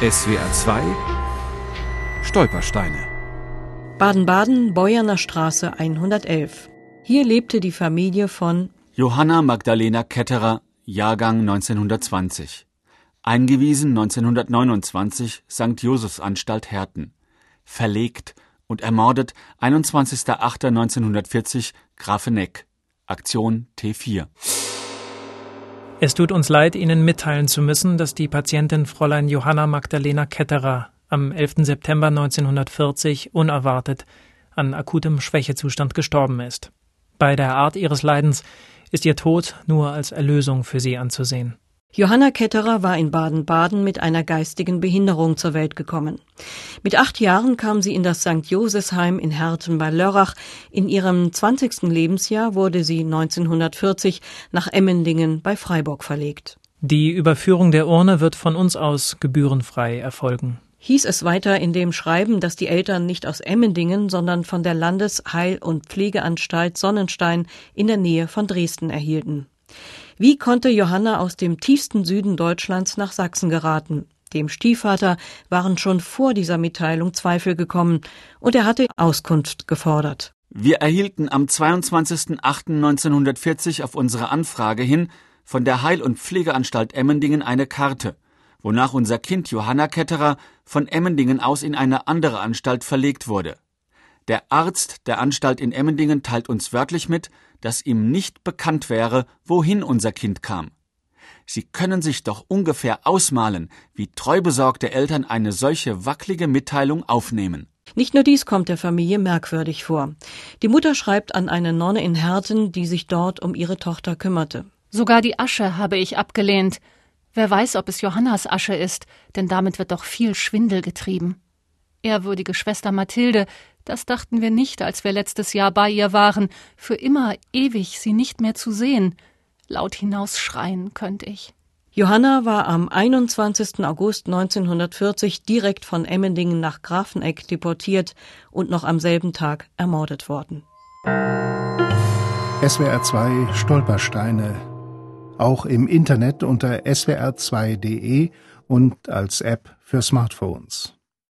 SWR 2 Stolpersteine Baden-Baden, Beuerner Straße 111. Hier lebte die Familie von Johanna Magdalena Ketterer, Jahrgang 1920. Eingewiesen 1929 St. Josephsanstalt Herten. Verlegt und ermordet 21.08.1940 Grafeneck. Aktion T4. Es tut uns leid, Ihnen mitteilen zu müssen, dass die Patientin Fräulein Johanna Magdalena Ketterer am 11. September 1940 unerwartet an akutem Schwächezustand gestorben ist. Bei der Art ihres Leidens ist ihr Tod nur als Erlösung für sie anzusehen. Johanna Ketterer war in Baden-Baden mit einer geistigen Behinderung zur Welt gekommen. Mit acht Jahren kam sie in das St. Josefsheim in Herten bei Lörrach. In ihrem 20. Lebensjahr wurde sie 1940 nach Emmendingen bei Freiburg verlegt. Die Überführung der Urne wird von uns aus gebührenfrei erfolgen. Hieß es weiter in dem Schreiben, dass die Eltern nicht aus Emmendingen, sondern von der Landesheil- und Pflegeanstalt Sonnenstein in der Nähe von Dresden erhielten. Wie konnte Johanna aus dem tiefsten Süden Deutschlands nach Sachsen geraten? Dem Stiefvater waren schon vor dieser Mitteilung Zweifel gekommen und er hatte Auskunft gefordert. Wir erhielten am 22.08.1940 auf unsere Anfrage hin von der Heil- und Pflegeanstalt Emmendingen eine Karte, wonach unser Kind Johanna Ketterer von Emmendingen aus in eine andere Anstalt verlegt wurde. Der Arzt der Anstalt in Emmendingen teilt uns wörtlich mit, dass ihm nicht bekannt wäre, wohin unser Kind kam. Sie können sich doch ungefähr ausmalen, wie treubesorgte Eltern eine solche wackelige Mitteilung aufnehmen. Nicht nur dies kommt der Familie merkwürdig vor. Die Mutter schreibt an eine Nonne in Herten, die sich dort um ihre Tochter kümmerte. Sogar die Asche habe ich abgelehnt. Wer weiß, ob es Johannas Asche ist, denn damit wird doch viel Schwindel getrieben. Ehrwürdige Schwester Mathilde, das dachten wir nicht, als wir letztes Jahr bei ihr waren, für immer ewig sie nicht mehr zu sehen. Laut hinausschreien könnte ich. Johanna war am 21. August 1940 direkt von Emmendingen nach Grafeneck deportiert und noch am selben Tag ermordet worden. SWR 2 Stolpersteine. Auch im Internet unter swr2.de und als App für Smartphones.